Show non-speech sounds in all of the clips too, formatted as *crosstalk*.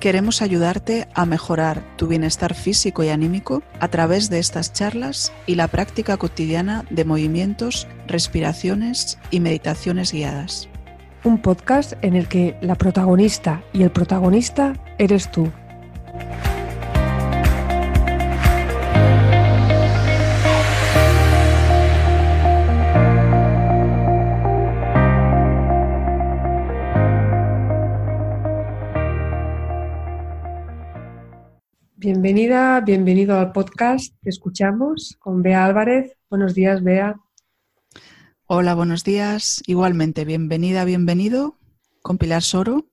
Queremos ayudarte a mejorar tu bienestar físico y anímico a través de estas charlas y la práctica cotidiana de movimientos, respiraciones y meditaciones guiadas. Un podcast en el que la protagonista y el protagonista eres tú. Bienvenida, bienvenido al podcast que escuchamos con Bea Álvarez. Buenos días, Bea. Hola, buenos días. Igualmente, bienvenida, bienvenido con Pilar Soro.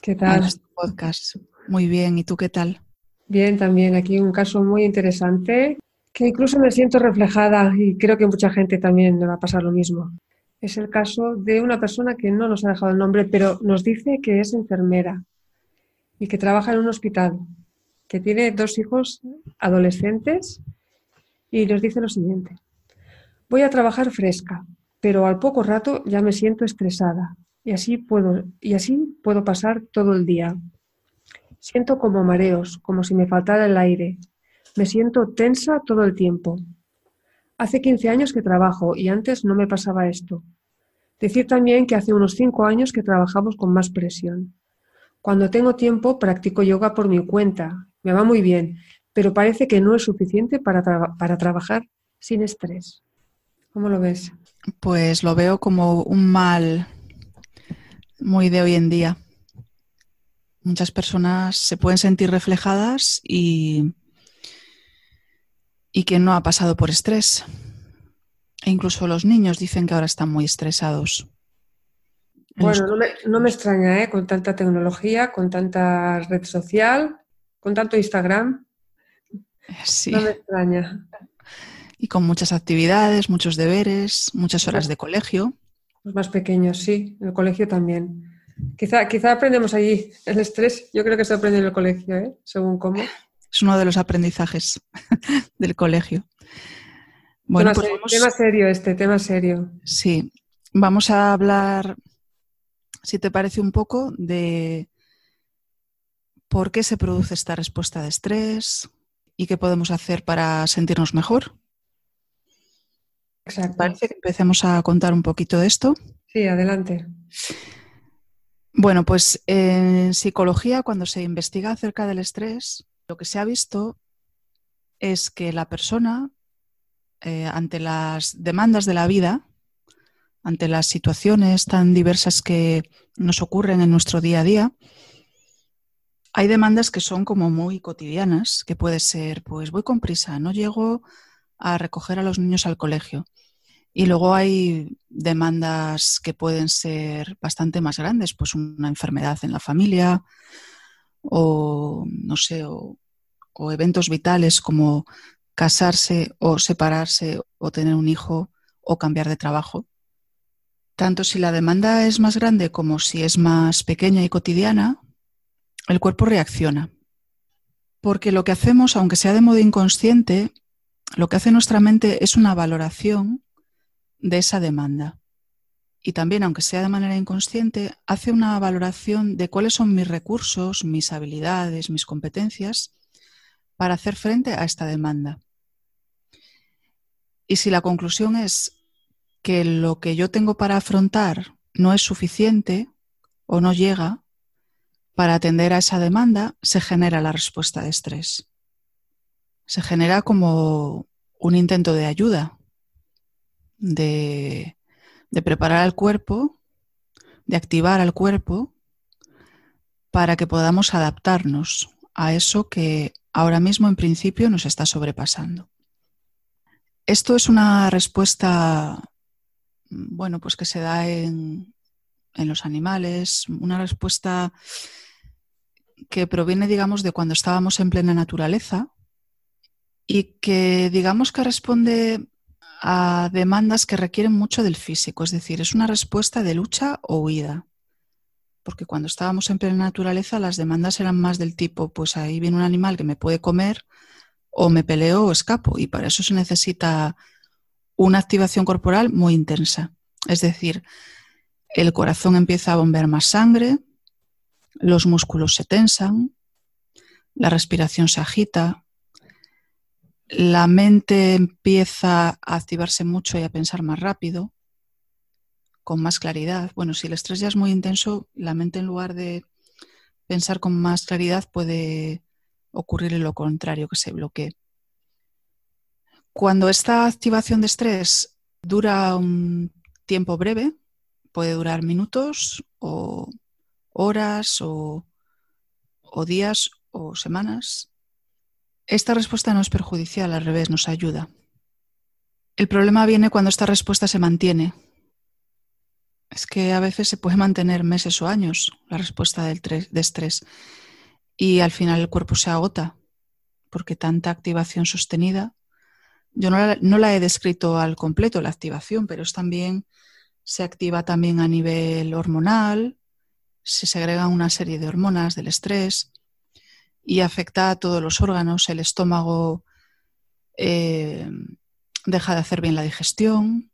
¿Qué tal? este podcast. Muy bien, ¿y tú qué tal? Bien, también. Aquí un caso muy interesante que incluso me siento reflejada y creo que mucha gente también le va a pasar lo mismo. Es el caso de una persona que no nos ha dejado el nombre, pero nos dice que es enfermera y que trabaja en un hospital que tiene dos hijos adolescentes y nos dice lo siguiente. Voy a trabajar fresca, pero al poco rato ya me siento estresada y así puedo, y así puedo pasar todo el día. Siento como mareos, como si me faltara el aire. Me siento tensa todo el tiempo. Hace 15 años que trabajo y antes no me pasaba esto. Decir también que hace unos 5 años que trabajamos con más presión. Cuando tengo tiempo practico yoga por mi cuenta me va muy bien, pero parece que no es suficiente para, para trabajar sin estrés. ¿Cómo lo ves? Pues lo veo como un mal muy de hoy en día. Muchas personas se pueden sentir reflejadas y, y que no ha pasado por estrés. E incluso los niños dicen que ahora están muy estresados. Bueno, no me, no me extraña, ¿eh? con tanta tecnología, con tanta red social, con tanto Instagram. Sí. No me extraña. Y con muchas actividades, muchos deberes, muchas horas de colegio. Los más pequeños, sí, en el colegio también. Quizá, quizá aprendemos allí el estrés, yo creo que se aprende en el colegio, ¿eh? según cómo. Es uno de los aprendizajes *laughs* del colegio. Bueno, tema, pues vamos... tema serio este, tema serio. Sí, vamos a hablar, si te parece un poco, de por qué se produce esta respuesta de estrés y qué podemos hacer para sentirnos mejor. Exacto. Parece que empecemos a contar un poquito de esto. Sí, adelante. Bueno, pues en psicología, cuando se investiga acerca del estrés, lo que se ha visto es que la persona, eh, ante las demandas de la vida, ante las situaciones tan diversas que nos ocurren en nuestro día a día, hay demandas que son como muy cotidianas, que puede ser, pues voy con prisa, no llego a recoger a los niños al colegio. Y luego hay demandas que pueden ser bastante más grandes, pues una enfermedad en la familia o, no sé, o, eventos vitales como casarse o separarse o tener un hijo o cambiar de trabajo. Tanto si la demanda es más grande como si es más pequeña y cotidiana, el cuerpo reacciona. Porque lo que hacemos, aunque sea de modo inconsciente, lo que hace nuestra mente es una valoración de esa demanda. Y también, aunque sea de manera inconsciente, hace una valoración de cuáles son mis recursos, mis habilidades, mis competencias para hacer frente a esta demanda. Y si la conclusión es que lo que yo tengo para afrontar no es suficiente o no llega, para atender a esa demanda se genera la respuesta de estrés. Se genera como un intento de ayuda, de, preparar al cuerpo, de activar al cuerpo para que podamos adaptarnos a eso que ahora mismo en principio nos está sobrepasando. Esto es una respuesta, bueno, pues que se da en, en los animales, una respuesta que proviene, digamos, de cuando estábamos en plena naturaleza y que, digamos, que responde a demandas que requieren mucho del físico, es decir, es una respuesta de lucha o huida. Porque cuando estábamos en plena naturaleza las demandas eran más del tipo, pues ahí viene un animal que me puede comer o me peleo o escapo. Y para eso se necesita una activación corporal muy intensa. Es decir, el corazón empieza a bombear más sangre, los músculos se tensan, la respiración se agita, la mente empieza a activarse mucho y a pensar más rápido, con más claridad. Bueno, si el estrés ya es muy intenso, la mente en lugar de pensar con más claridad puede ocurrir lo contrario, que se bloquee. Cuando esta activación de estrés dura un tiempo breve, puede durar minutos o horas o, días o semanas, esta respuesta no es perjudicial, al revés, nos ayuda. El problema viene cuando esta respuesta se mantiene. Es que a veces se puede mantener meses o años la respuesta de estrés y al final el cuerpo se agota porque tanta activación sostenida. Yo no la, no he descrito al completo la activación, pero es también se activa también a nivel hormonal, se segregan una serie de hormonas del estrés y afecta a todos los órganos. El estómago eh, deja de hacer bien la digestión.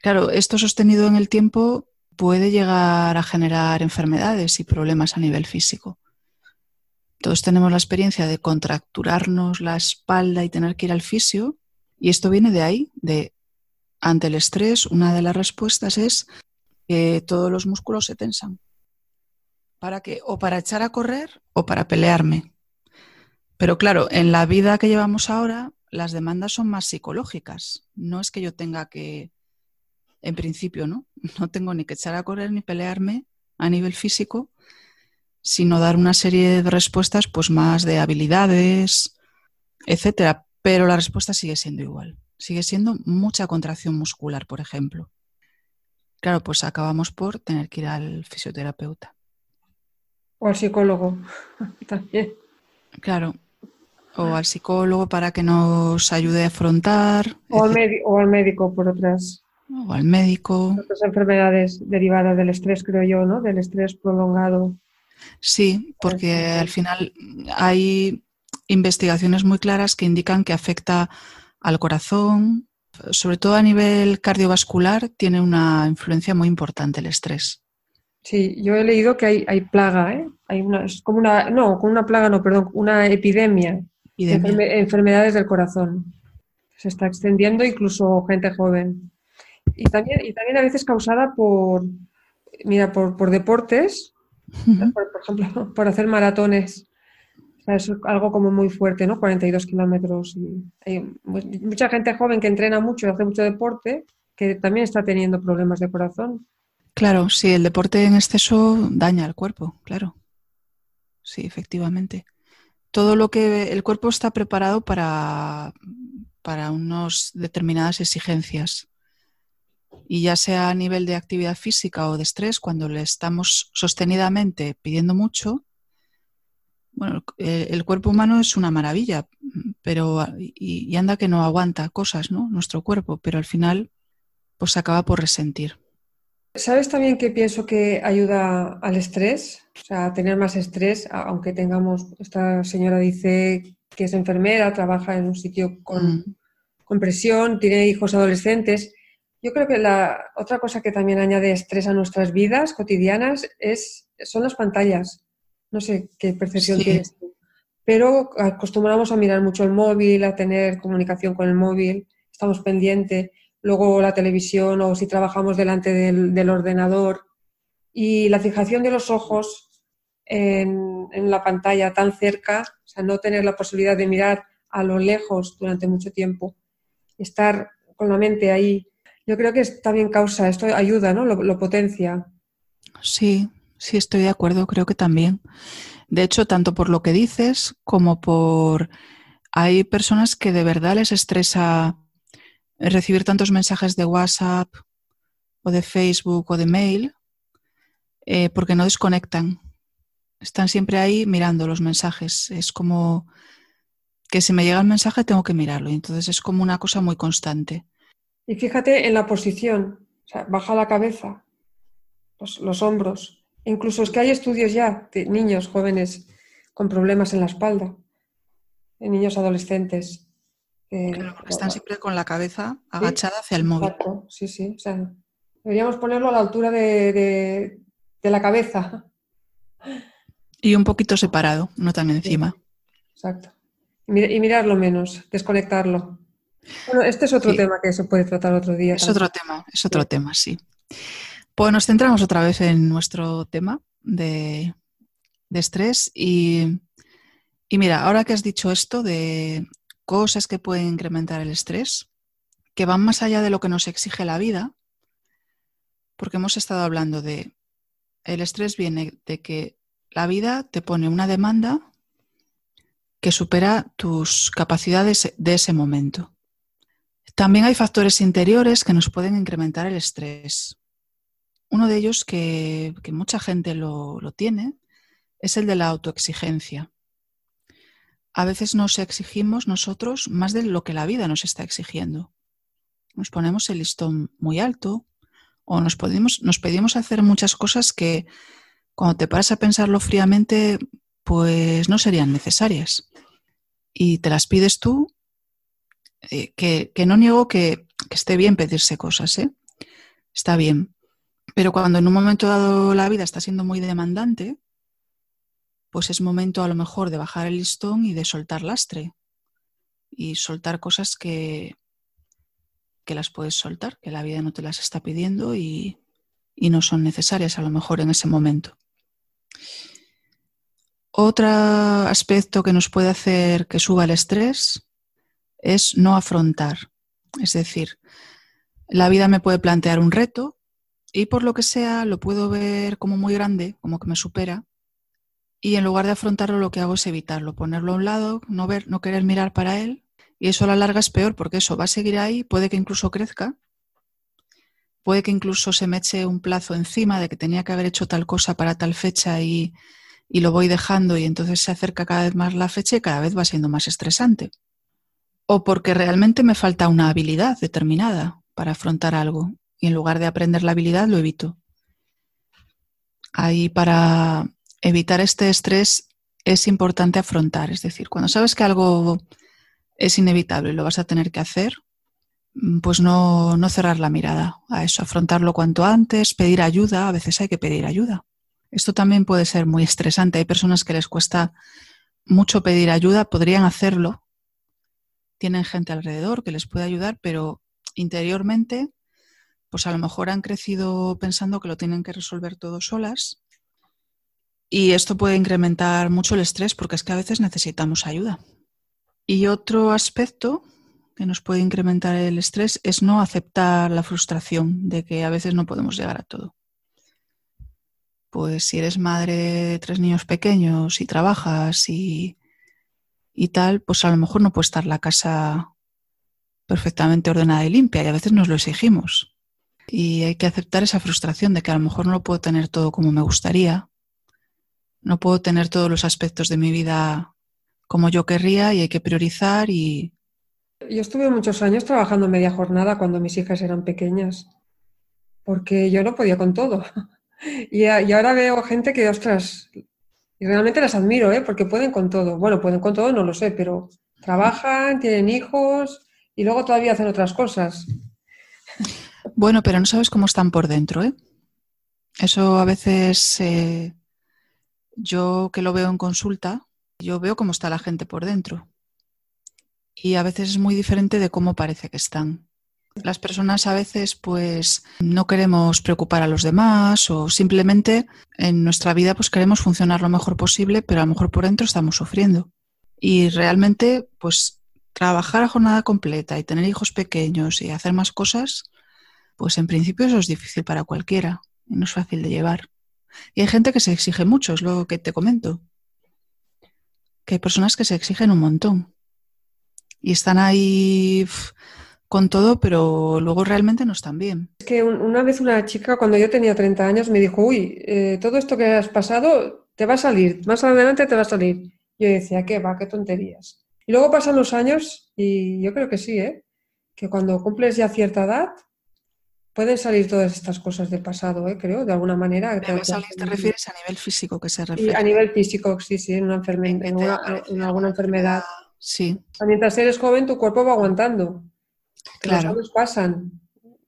Claro, esto sostenido en el tiempo puede llegar a generar enfermedades y problemas a nivel físico. Todos tenemos la experiencia de contracturarnos la espalda y tener que ir al fisio, y esto viene de ahí, de ante el estrés, una de las respuestas es que todos los músculos se tensan. ¿Para qué? O para echar a correr o para pelearme. Pero claro, en la vida que llevamos ahora, las demandas son más psicológicas. No es que yo tenga que, en principio, ¿no? *laughs* No tengo ni que echar a correr ni pelearme a nivel físico, sino dar una serie de respuestas, pues más de habilidades, etcétera. Pero la respuesta sigue siendo igual. Sigue siendo mucha contracción muscular, por ejemplo. Claro, pues acabamos por tener que ir al fisioterapeuta. O al psicólogo *laughs* también. Claro. O al psicólogo para que nos ayude a afrontar. O al, o al médico por otras. O al médico. Otras enfermedades derivadas del estrés, creo yo, ¿no? Del estrés prolongado. Sí, porque al final hay investigaciones muy claras que indican que afecta al corazón, sobre todo a nivel cardiovascular, tiene una influencia muy importante el estrés. Sí, yo he leído que hay, hay plaga, ¿eh? Hay una, es como una, no, como una plaga, no, perdón, una epidemia, de enfermedades del corazón. Se está extendiendo incluso gente joven. Y también, y también a veces causada por, mira, por, por deportes, por, ejemplo, *laughs* por hacer maratones. es algo como muy fuerte, ¿no? 42 kilómetros. Hay mucha gente joven que entrena mucho y hace mucho deporte que también está teniendo problemas de corazón. Claro, sí, el deporte en exceso daña al cuerpo, claro. Sí, efectivamente. Todo lo que el cuerpo está preparado para, para unas determinadas exigencias. Y ya sea a nivel de actividad física o de estrés, cuando le estamos sostenidamente pidiendo mucho, bueno, el, cuerpo humano es una maravilla, pero y, y, anda que no aguanta cosas, ¿no? Nuestro cuerpo, pero al final pues se acaba por resentir. ¿Sabes también que pienso que ayuda al estrés? O sea, a tener más estrés, aunque tengamos, esta señora dice que es enfermera, trabaja en un sitio con, mm. presión, tiene hijos adolescentes. Yo creo que la otra cosa que también añade estrés a nuestras vidas cotidianas es, son las pantallas. No sé qué percepción tienes tú. Pero acostumbramos a mirar mucho el móvil, a tener comunicación con el móvil, estamos pendientes luego la televisión o si trabajamos delante del, ordenador. Y la fijación de los ojos en, la pantalla tan cerca, o sea, no tener la posibilidad de mirar a lo lejos durante mucho tiempo, estar con la mente ahí, yo creo que también causa, esto ayuda, ¿no? Lo, potencia. Sí, sí, estoy de acuerdo, creo que también. De hecho, tanto por lo que dices como por... Hay personas que de verdad les estresa recibir tantos mensajes de WhatsApp o de Facebook o de mail eh, porque no desconectan. Están siempre ahí mirando los mensajes. Es como que si me llega el mensaje tengo que mirarlo. Entonces es como una cosa muy constante. Y fíjate en la posición, o sea, baja la cabeza, los, hombros. Incluso es que hay estudios ya de niños jóvenes con problemas en la espalda, de niños adolescentes. están siempre con la cabeza agachada hacia el móvil. Exacto, sí, sí. O sea, deberíamos ponerlo a la altura de, la cabeza. Y un poquito separado, no tan encima. exacto. Y, mirarlo menos, desconectarlo. Bueno, este es otro tema que se puede tratar otro día. Es otro tema, es otro tema, sí. Pues nos centramos otra vez en nuestro tema de, estrés y, y, mira, ahora que has dicho esto de cosas que pueden incrementar el estrés, que van más allá de lo que nos exige la vida, porque hemos estado hablando de el estrés viene de que la vida te pone una demanda que supera tus capacidades de ese momento. También hay factores interiores que nos pueden incrementar el estrés. Uno de ellos que, mucha gente lo, tiene es el de la autoexigencia. A veces nos exigimos nosotros más de lo que la vida nos está exigiendo. Nos ponemos el listón muy alto o nos, podemos, nos pedimos hacer muchas cosas que cuando te paras a pensarlo fríamente, pues no serían necesarias. Y te las pides tú, eh, que, no niego que, esté bien pedirse cosas, ¿eh? Está bien. Pero cuando en un momento dado la vida está siendo muy demandante, pues es momento a lo mejor de bajar el listón y de soltar lastre y soltar cosas que, que las puedes soltar, que la vida no te las está pidiendo y, y no son necesarias a lo mejor en ese momento. Otro aspecto que nos puede hacer que suba el estrés es no afrontar. Es decir, la vida me puede plantear un reto y por lo que sea lo puedo ver como muy grande, como que me supera. Y en lugar de afrontarlo lo que hago es evitarlo, ponerlo a un lado, no ver, no querer mirar para él. Y eso a la larga es peor porque eso va a seguir ahí, puede que incluso crezca, puede que incluso se me eche un plazo encima de que tenía que haber hecho tal cosa para tal fecha y, y lo voy dejando y entonces se acerca cada vez más la fecha y cada vez va siendo más estresante. O porque realmente me falta una habilidad determinada para afrontar algo y en lugar de aprender la habilidad lo evito. Ahí para evitar este estrés es importante afrontar, es decir, cuando sabes que algo es inevitable y lo vas a tener que hacer, mm, pues no, no cerrar la mirada a eso, afrontarlo cuanto antes, pedir ayuda, a veces hay que pedir ayuda. Esto también puede ser muy estresante, hay personas que les cuesta mucho pedir ayuda, podrían hacerlo, tienen gente alrededor que les puede ayudar, pero interiormente pues a lo mejor han crecido pensando que lo tienen que resolver todo solas y esto puede incrementar mucho el estrés porque es que a veces necesitamos ayuda. Y otro aspecto que nos puede incrementar el estrés es no aceptar la frustración de que a veces no podemos llegar a todo. Pues si eres madre de tres niños pequeños y trabajas y, y tal, pues a lo mejor no puede estar la casa perfectamente ordenada y limpia y a veces nos lo exigimos. Y hay que aceptar esa frustración de que a lo mejor no lo puedo tener todo como me gustaría, no puedo tener todos los aspectos de mi vida como yo querría y hay que priorizar y... Yo estuve muchos años trabajando media jornada cuando mis hijas eran pequeñas, porque yo no podía con todo. *laughs* Y, ahora veo gente que, ostras, y realmente las admiro, ¿eh? porque pueden con todo. Bueno, pueden con todo, no lo sé, pero trabajan, tienen hijos y luego todavía hacen otras cosas. Bueno, pero no sabes cómo están por dentro, ¿eh? Eso a veces eh, yo que lo veo en consulta, yo veo cómo está la gente por dentro. Y a veces es muy diferente de cómo parece que están. Las personas a veces pues no queremos preocupar a los demás o simplemente en nuestra vida pues queremos funcionar lo mejor posible, pero a lo mejor por dentro estamos sufriendo. Y realmente pues trabajar a jornada completa y tener hijos pequeños y hacer más cosas pues en principio eso es difícil para cualquiera no es fácil de llevar. Y hay gente que se exige mucho, es lo que te comento. Que hay personas que se exigen un montón. Y están ahí con todo, pero luego realmente no están bien. Es que una vez una chica, cuando yo tenía 30 años, me dijo, uy, eh, todo esto que has pasado te va a salir, más adelante te va a salir. Yo decía, ¿qué va? ¿Qué tonterías? Y luego pasan los años y yo creo que sí, ¿eh? que cuando cumples ya cierta edad pueden salir todas estas cosas del pasado, ¿eh? creo, de alguna manera. ¿Te, te refieres a nivel físico que se refiere? a nivel físico, sí, sí, en, una en, alguna enfermedad. Sí. Mientras eres joven, tu cuerpo va aguantando. Claro. Los años pasan.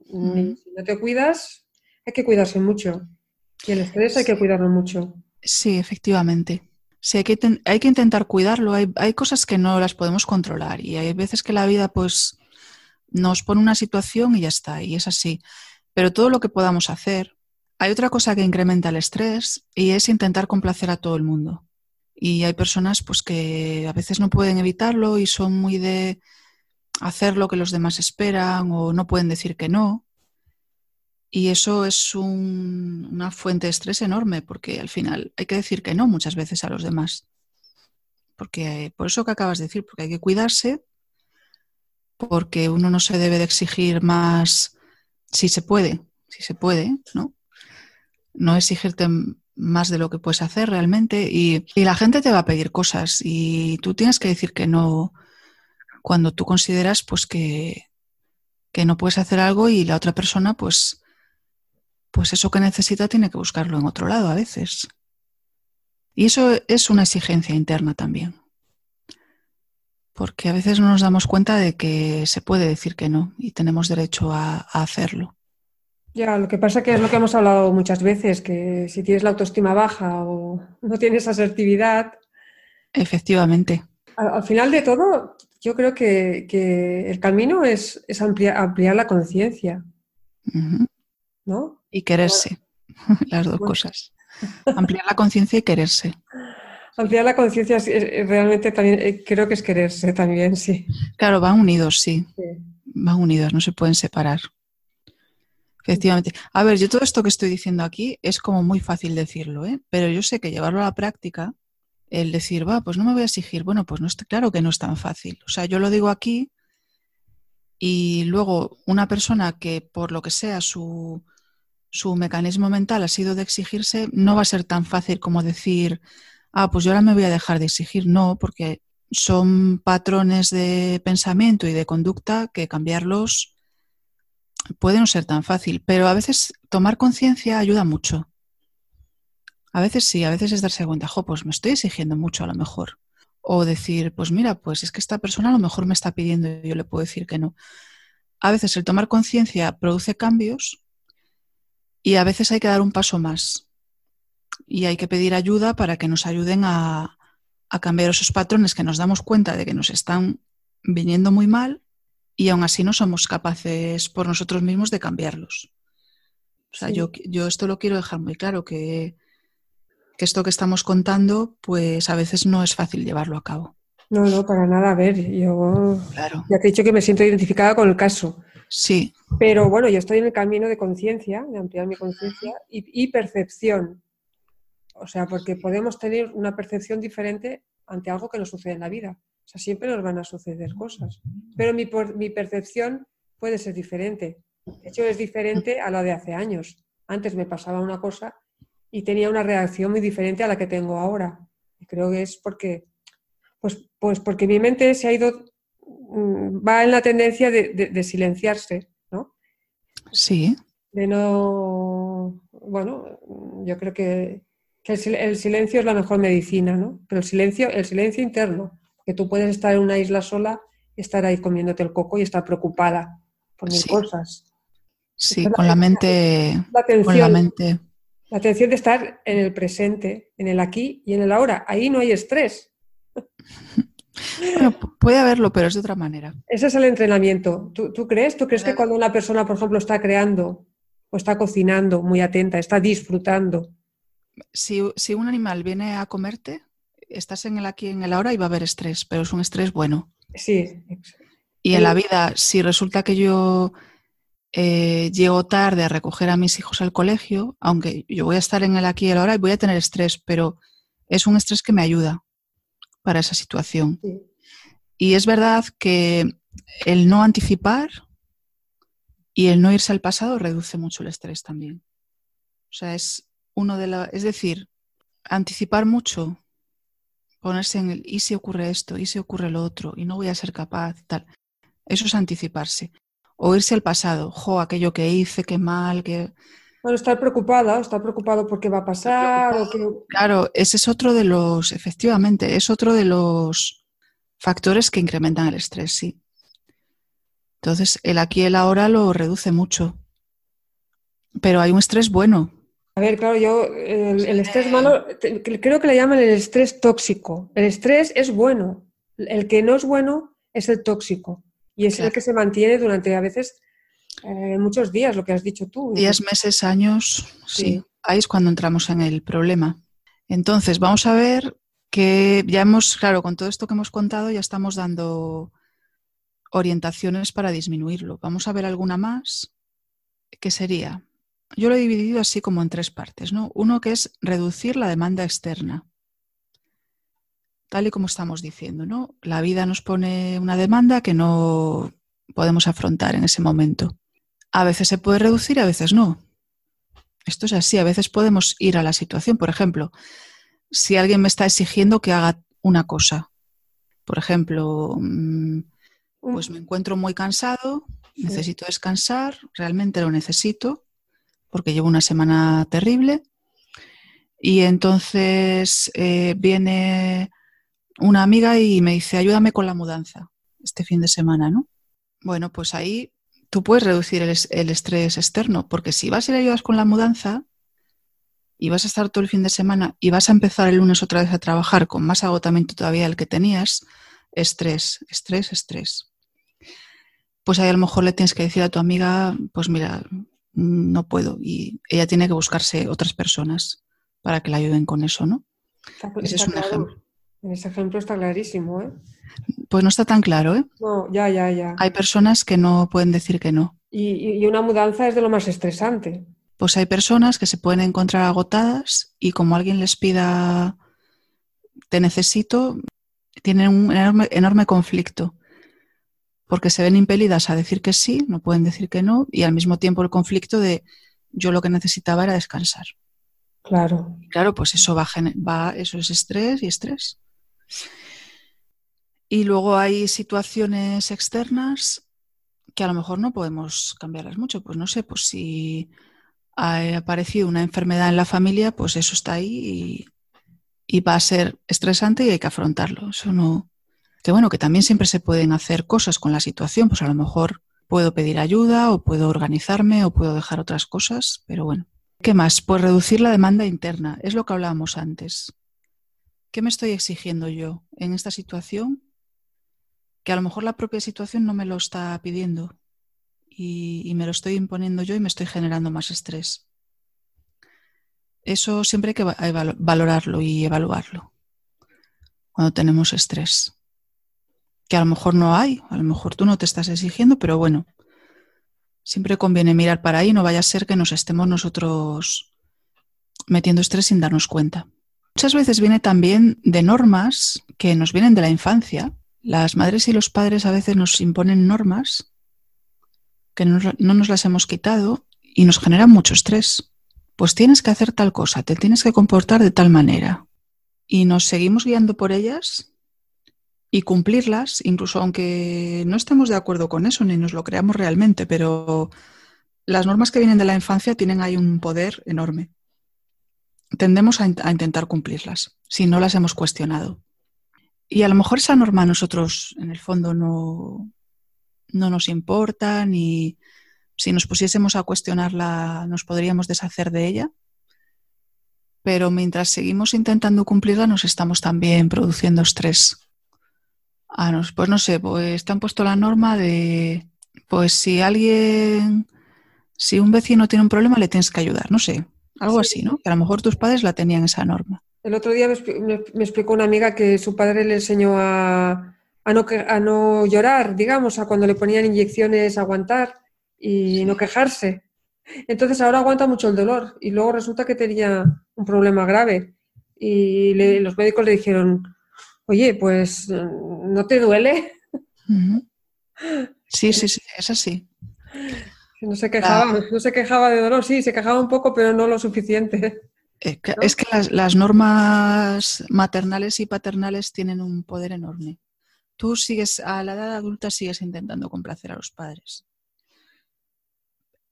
Si no te cuidas, hay que cuidarse mucho. Y el estrés hay que cuidarlo mucho. Sí, efectivamente. Sí, hay que, hay que intentar cuidarlo. Hay, hay, cosas que no las podemos controlar y hay veces que la vida pues nos pone una situación y ya está, y es así. Pero todo lo que podamos hacer. Hay otra cosa que incrementa el estrés y es intentar complacer a todo el mundo. Y hay personas pues que a veces no pueden evitarlo y son muy de hacer lo que los demás esperan o no pueden decir que no. Y eso es una fuente de estrés enorme porque al final hay que decir que no muchas veces a los demás. Porque por eso que acabas de decir, porque hay que cuidarse, porque uno no se debe de exigir más si se puede, si se puede, ¿no? No exigirte más de lo que puedes hacer realmente y la gente te va a pedir cosas y tú tienes que decir que no cuando tú consideras pues que, que no puedes hacer algo y la otra persona pues pues eso que necesita tiene que buscarlo en otro lado a veces. Y eso es una exigencia interna también. Porque a veces no nos damos cuenta de que se puede decir que no y tenemos derecho a, hacerlo. Ya, lo que pasa que es lo que hemos hablado muchas veces, que si tienes la autoestima baja o no tienes asertividad. Efectivamente. Al, final de todo, yo creo que, el camino es, ampliar, la conciencia. ¿No? Y quererse, *laughs* las dos cosas. Ampliar la conciencia y quererse. Ampliar la conciencia realmente también eh, creo que es quererse también, sí. Claro, van unidos, sí. Van unidos, no se pueden separar. Efectivamente. A ver, yo todo esto que estoy diciendo aquí es como muy fácil decirlo, ¿eh? pero yo sé que llevarlo a la práctica, el decir, va, pues no me voy a exigir, bueno, pues no está claro que no es tan fácil. O sea, yo lo digo aquí y luego una persona que por lo que sea su, su mecanismo mental ha sido de exigirse, no va a ser tan fácil como decir, ah, pues yo ahora me voy a dejar de exigir. No, porque son patrones de pensamiento y de conducta que cambiarlos puede no ser tan fácil, pero a veces tomar conciencia ayuda mucho. A veces sí, a veces es darse cuenta, jo, pues me estoy exigiendo mucho a lo mejor. O decir, pues mira, pues es que esta persona a lo mejor me está pidiendo y yo le puedo decir que no. A veces el tomar conciencia produce cambios y a veces hay que dar un paso más y hay que pedir ayuda para que nos ayuden a, cambiar esos patrones que nos damos cuenta de que nos están viniendo muy mal y aún así no somos capaces por nosotros mismos de cambiarlos. O sea, yo, yo esto lo quiero dejar muy claro, que, que esto que estamos contando, pues a veces no es fácil llevarlo a cabo. No, no, para nada. A ver, yo claro. ya te he dicho que me siento identificada con el caso. Sí. Pero bueno, yo estoy en el camino de conciencia, de ampliar mi conciencia y, percepción. O sea, porque podemos tener una percepción diferente ante algo que nos sucede en la vida. O sea, siempre nos van a suceder cosas. Pero mi, mi percepción puede ser diferente. De hecho, es diferente a la de hace años. Antes me pasaba una cosa y tenía una reacción muy diferente a la que tengo ahora. Y creo que es porque, pues, pues porque mi mente se ha ido Mm, va en la tendencia de, silenciarse, ¿no? Sí. De no, bueno, yo creo que, el, silencio es la mejor medicina, ¿no? Pero el silencio, el silencio interno, que tú puedes estar en una isla sola y estar ahí comiéndote el coco y estar preocupada por mil cosas. Sí, con la, mente. La atención, con la mente. La atención de estar en el presente, en el aquí y en el ahora. Ahí no hay estrés. Bueno, puede haberlo, pero es de otra manera. Ese es el entrenamiento. ¿Tú, crees? ¿Tú crees que cuando una persona, por ejemplo, está creando o está cocinando muy atenta, está disfrutando? Si, un animal viene a comerte, estás en el aquí en el ahora y va a haber estrés, pero es un estrés bueno. Sí. Y en la vida, si resulta que yo eh, llego tarde a recoger a mis hijos al colegio, aunque yo voy a estar en el aquí y el ahora y voy a tener estrés, pero es un estrés que me ayuda para esa situación. Y es verdad que el no anticipar y el no irse al pasado reduce mucho el estrés también. O sea, es uno de la, es decir, anticipar mucho ponerse en el y si ocurre esto, y si ocurre lo otro, y no voy a ser capaz, tal. Eso es anticiparse. O irse al pasado, jo, aquello que hice, qué mal, que... Bueno, estar preocupada, estar preocupado por qué va a pasar. O qué... Claro, ese es otro de los, efectivamente, es otro de los factores que incrementan el estrés, sí. Entonces, el aquí y el ahora lo reduce mucho. Pero hay un estrés bueno. A ver, claro, yo, el, el estrés malo, te- creo que le llaman el estrés tóxico. El estrés es bueno. El que no es bueno es el tóxico. Y es el que se mantiene durante a veces eh, muchos días, lo que has dicho tú. Días, meses, años, sí. Sí. Ahí es cuando entramos en el problema. Entonces, vamos a ver que ya hemos, claro, con todo esto que hemos contado, ya estamos dando orientaciones para disminuirlo. Vamos a ver alguna más, que sería, yo lo he dividido así como en tres partes, ¿no? Uno que es reducir la demanda externa. Tal y como estamos diciendo, ¿no? La vida nos pone una demanda que no podemos afrontar en ese momento. A veces se puede reducir, a veces no. Esto es así, a veces podemos ir a la situación. Por ejemplo, si alguien me está exigiendo que haga una cosa, por ejemplo, mm, pues me encuentro muy cansado, necesito descansar, realmente lo necesito, porque llevo una semana terrible. Y entonces eh, viene una amiga y me dice, ayúdame con la mudanza este fin de semana, ¿no? Bueno, pues ahí tú puedes reducir el, es- el estrés externo, porque si vas y le ayudas con la mudanza y vas a estar todo el fin de semana y vas a empezar el lunes otra vez a trabajar con más agotamiento todavía del que tenías, estrés, estrés, estrés. Pues ahí a lo mejor le tienes que decir a tu amiga, pues mira, no puedo y ella tiene que buscarse otras personas para que la ayuden con eso, ¿no? Está- Ese es un claro. ejemplo. Ese ejemplo está clarísimo, ¿eh? Pues no está tan claro, ¿eh? No, ya, ya, ya. Hay personas que no pueden decir que no. Y, una mudanza es de lo más estresante. Pues hay personas que se pueden encontrar agotadas y como alguien les pida te necesito, tienen un enorme, enorme conflicto. Porque se ven impelidas a decir que sí, no pueden decir que no, y al mismo tiempo el conflicto de yo lo que necesitaba era descansar. Claro. Y claro, pues eso va, va, eso es estrés y estrés. Y luego hay situaciones externas que a lo mejor no podemos cambiarlas mucho. Pues no sé, pues si ha aparecido una enfermedad en la familia, pues eso está ahí y, va a ser estresante y hay que afrontarlo. Eso no. Que bueno, que también siempre se pueden hacer cosas con la situación, pues a lo mejor puedo pedir ayuda o puedo organizarme o puedo dejar otras cosas, pero bueno. ¿Qué más? Pues reducir la demanda interna, es lo que hablábamos antes. ¿Qué me estoy exigiendo yo en esta situación? Que a lo mejor la propia situación no me lo está pidiendo y, me lo estoy imponiendo yo y me estoy generando más estrés. Eso siempre hay que valorarlo y evaluarlo cuando tenemos estrés. Que a lo mejor no hay, a lo mejor tú no te estás exigiendo, pero bueno, siempre conviene mirar para ahí, no vaya a ser que nos estemos nosotros metiendo estrés sin darnos cuenta. Muchas veces viene también de normas que nos vienen de la infancia. Las madres y los padres a veces nos imponen normas que no, no nos las hemos quitado y nos generan mucho estrés. Pues tienes que hacer tal cosa, te tienes que comportar de tal manera. Y nos seguimos guiando por ellas y cumplirlas, incluso aunque no estemos de acuerdo con eso ni nos lo creamos realmente, pero las normas que vienen de la infancia tienen ahí un poder enorme. Tendemos a, in- a intentar cumplirlas si no las hemos cuestionado. Y a lo mejor esa norma a nosotros en el fondo no, no nos importa, ni si nos pusiésemos a cuestionarla nos podríamos deshacer de ella. Pero mientras seguimos intentando cumplirla nos estamos también produciendo estrés. Ah, nos- pues no sé, pues te han puesto la norma de, pues si alguien, si un vecino tiene un problema le tienes que ayudar, no sé, algo Sí. así, ¿no? Que a lo mejor tus padres la tenían esa norma. El otro día me, expli- me- me explicó una amiga que su padre le enseñó a, a no, a no llorar, digamos, a cuando le ponían inyecciones aguantar y no quejarse. Entonces ahora aguanta mucho el dolor y luego resulta que tenía un problema grave y le- los médicos le dijeron, oye, pues ¿no te duele? *laughs* Sí, sí, sí, es así. No se quejaba, no se quejaba de dolor, sí, se quejaba un poco, pero no lo suficiente. Es que las, normas maternales y paternales tienen un poder enorme. Tú sigues, a la edad adulta sigues intentando complacer a los padres.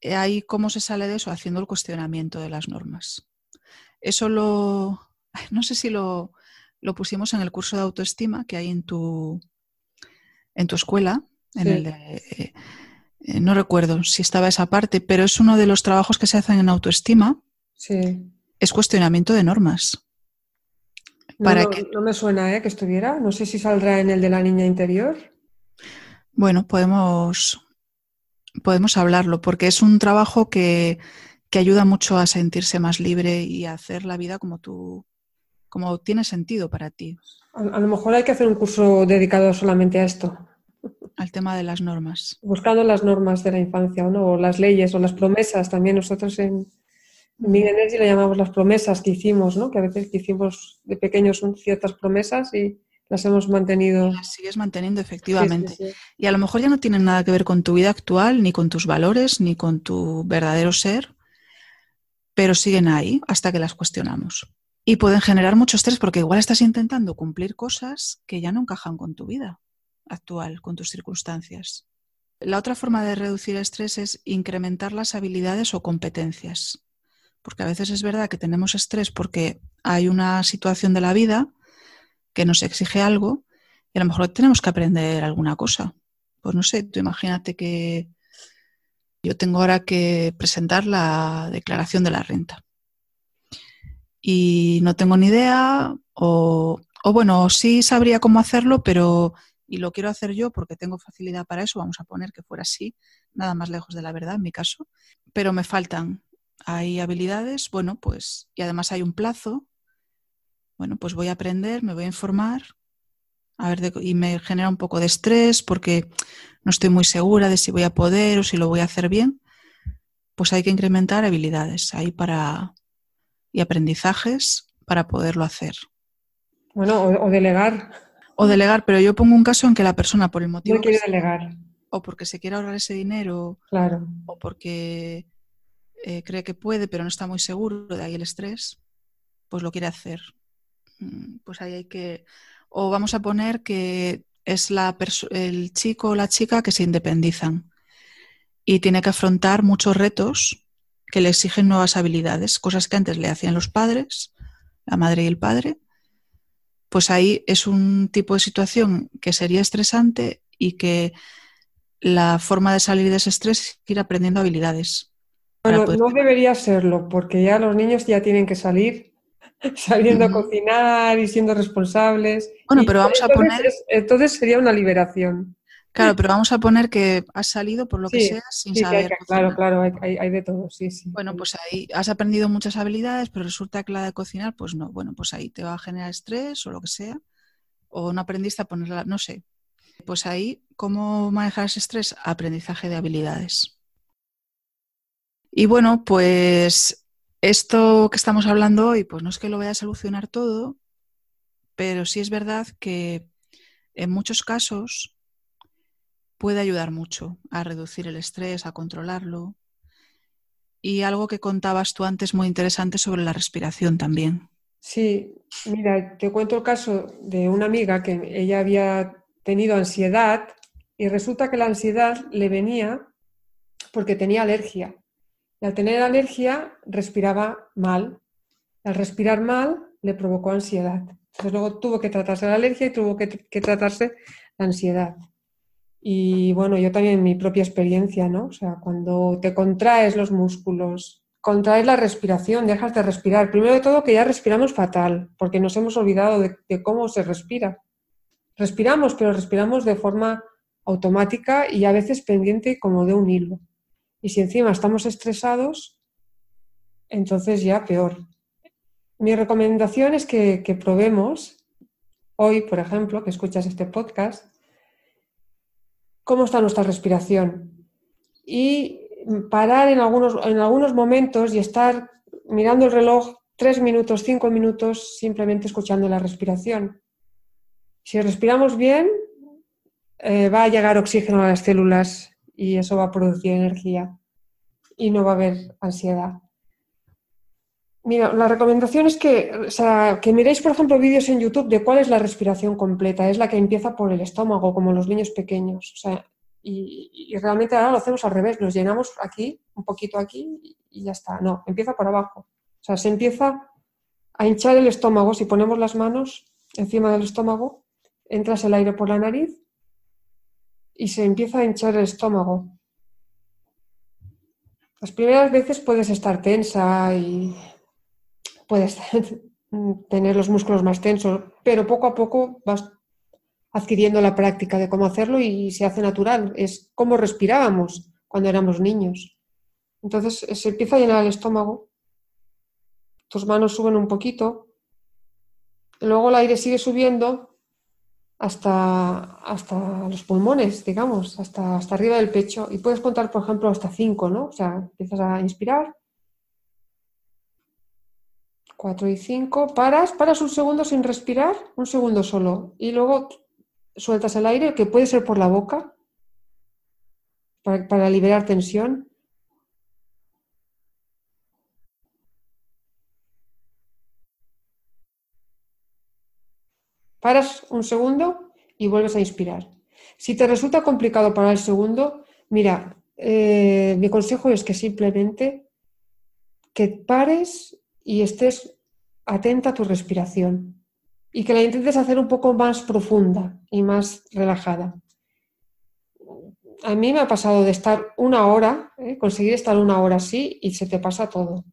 Eh, ahí, ¿cómo se sale de eso? Haciendo el cuestionamiento de las normas. Eso lo, no sé si lo, pusimos en el curso de autoestima que hay en tu, en tu escuela, en el de, eh, no recuerdo si estaba esa parte, pero es uno de los trabajos que se hacen en autoestima. Sí. Es cuestionamiento de normas. No, no, me suena ¿eh? que estuviera. No sé si saldrá en el de la niña interior. Bueno, podemos, podemos hablarlo, porque es un trabajo que, que ayuda mucho a sentirse más libre y a hacer la vida como tú, como tiene sentido para ti. a lo mejor hay que hacer un curso dedicado solamente a esto al tema de las normas. Buscando las normas de la infancia, ¿no? o las leyes o las promesas. También nosotros en, en Big Energy le llamamos las promesas que hicimos, ¿no? que a veces que hicimos de pequeños son ciertas promesas y las hemos mantenido. las sigues manteniendo, efectivamente. Y a lo mejor ya no tienen nada que ver con tu vida actual, ni con tus valores, ni con tu verdadero ser, pero siguen ahí hasta que las cuestionamos. Y pueden generar mucho estrés porque igual estás intentando cumplir cosas que ya no encajan con tu vida actual, con tus circunstancias. La otra forma de reducir estrés es incrementar las habilidades o competencias. Porque a veces es verdad que tenemos estrés porque hay una situación de la vida que nos exige algo y a lo mejor tenemos que aprender alguna cosa. Pues no sé, tú imagínate que yo tengo ahora que presentar la declaración de la renta y no tengo ni idea o, o bueno, sí sabría cómo hacerlo, pero y lo quiero hacer yo porque tengo facilidad para eso, vamos a poner que fuera así, nada más lejos de la verdad en mi caso, pero me faltan, hay habilidades, bueno, pues, y además hay un plazo, bueno, pues voy a aprender, me voy a informar, a ver, y me genera un poco de estrés porque no estoy muy segura de si voy a poder o si lo voy a hacer bien, pues hay que incrementar habilidades ahí para, y aprendizajes para poderlo hacer. Bueno, o delegar. O delegar, pero yo pongo un caso en que la persona, por el motivo. No quiere delegar. O porque se quiere ahorrar ese dinero. Claro. O porque eh, cree que puede, pero no está muy seguro, de ahí el estrés, pues lo quiere hacer. Mm, pues ahí hay que. O vamos a poner que es la el chico o la chica que se independizan y tiene que afrontar muchos retos que le exigen nuevas habilidades, cosas que antes le hacían los padres, la madre y el padre, pues ahí es un tipo de situación que sería estresante y que la forma de salir de ese estrés es ir aprendiendo habilidades. Bueno, no debería serlo, porque ya los niños ya tienen que salir *laughs* saliendo a cocinar y siendo responsables. Bueno, pero vamos a poner... Entonces sería una liberación. Claro, *laughs* pero vamos a poner que has salido por lo que sea sin saber. claro, claro, hay, de todo, sí, sí. Bueno, pues ahí has aprendido muchas habilidades, pero resulta que la de cocinar, pues no. Bueno, pues ahí te va a generar estrés o lo que sea. O no aprendiste a ponerla, no sé. Pues ahí, ¿cómo manejar ese estrés? Aprendizaje de habilidades. Y bueno, pues esto que estamos hablando hoy, pues no es que lo vaya a solucionar todo, pero sí es verdad que en muchos casos puede ayudar mucho a reducir el estrés, a controlarlo. Y algo que contabas tú antes muy interesante sobre la respiración también. Sí, mira, te cuento el caso de una amiga que ella había tenido ansiedad y resulta que la ansiedad le venía porque tenía alergia. Y al tener alergia respiraba mal. Al respirar mal le provocó ansiedad. Entonces luego tuvo que tratarse la alergia y tuvo que, que tratarse la ansiedad. Y bueno, yo también mi propia experiencia, ¿no? O sea, cuando te contraes los músculos, contraes la respiración, dejas de respirar. Primero de todo que ya respiramos fatal, porque nos hemos olvidado de, cómo se respira. Respiramos, pero respiramos de forma automática y a veces pendiente como de un hilo. Y si encima estamos estresados, entonces ya peor. Mi recomendación es que, probemos hoy, por ejemplo, que escuchas este podcast, cómo está nuestra respiración y parar en algunos, en algunos momentos y estar mirando el reloj tres minutos, cinco minutos, simplemente escuchando la respiración. Si respiramos bien, eh, va a llegar oxígeno a las células y eso va a producir energía y no va a haber ansiedad. Mira, la recomendación es que, o sea, que miréis, por ejemplo, vídeos en YouTube de cuál es la respiración completa. Es la que empieza por el estómago, como los niños pequeños. O sea, y, realmente ahora lo hacemos al revés. Nos llenamos aquí, un poquito aquí y ya está. No, empieza por abajo. O sea, se empieza a hinchar el estómago. Si ponemos las manos encima del estómago, entras el aire por la nariz y se empieza a hinchar el estómago. Las primeras veces puedes estar tensa y puedes tener los músculos más tensos, pero poco a poco vas adquiriendo la práctica de cómo hacerlo y se hace natural. Es como respirábamos cuando éramos niños. Entonces se empieza a llenar el estómago, tus manos suben un poquito, luego el aire sigue subiendo hasta, hasta los pulmones, digamos, hasta, hasta arriba del pecho y puedes contar, por ejemplo, hasta cinco, ¿no? O sea, empiezas a inspirar 4 y 5, paras, paras un segundo sin respirar, un segundo solo, y luego sueltas el aire, que puede ser por la boca, para, liberar tensión. Paras un segundo y vuelves a inspirar. Si te resulta complicado parar el segundo, mira, eh, mi consejo es que simplemente que pares y estés atenta a tu respiración y que la intentes hacer un poco más profunda y más relajada. A mí me ha pasado de estar una hora, ¿eh? conseguir estar una hora así y se te pasa todo.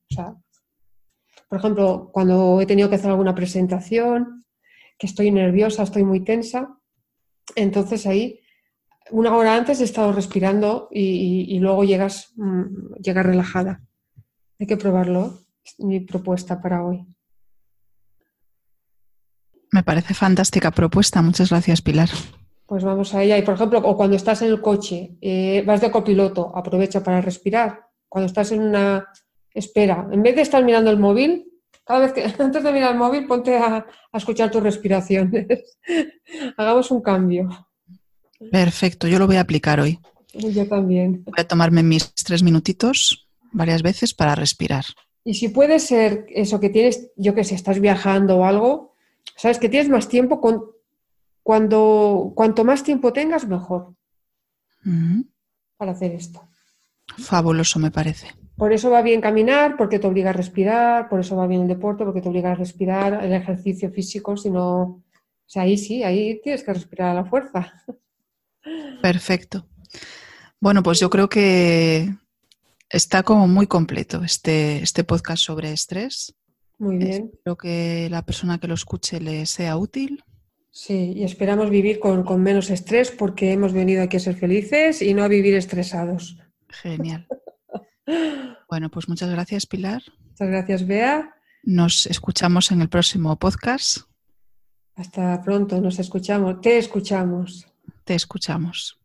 por ejemplo, cuando he tenido que hacer alguna presentación, que estoy nerviosa, estoy muy tensa, entonces ahí una hora antes he estado respirando y, luego llegas, mm, llegas relajada. Hay que probarlo mi propuesta para hoy. Me parece fantástica propuesta. Muchas gracias, Pilar. Pues vamos a ella. Y por ejemplo, o cuando estás en el coche, eh, vas de copiloto, aprovecha para respirar. Cuando estás en una espera, en vez de estar mirando el móvil, cada vez que *laughs* antes de mirar el móvil, ponte a, a escuchar tus respiraciones. *laughs* Hagamos un cambio. Perfecto, yo lo voy a aplicar hoy. Yo también. Voy a tomarme mis tres minutitos varias veces para respirar. Y si puede ser eso que tienes, yo que sé, estás viajando o algo, sabes que tienes más tiempo, con, cuando, cuanto más tiempo tengas, mejor para hacer esto. Fabuloso, me parece. Por eso va bien caminar, porque te obliga a respirar, por eso va bien el deporte, porque te obliga a respirar, el ejercicio físico, si no, o sea, ahí sí, ahí tienes que respirar a la fuerza. Perfecto. Bueno, pues yo creo que Está como muy completo este, este podcast sobre estrés. Muy bien. Espero que la persona que lo escuche le sea útil. Sí, y esperamos vivir con, con menos estrés porque hemos venido aquí a ser felices y no a vivir estresados. Genial. *laughs* bueno, pues muchas gracias, Pilar. Muchas gracias, Bea. Nos escuchamos en el próximo podcast. Hasta pronto, nos escuchamos. Te escuchamos. Te escuchamos.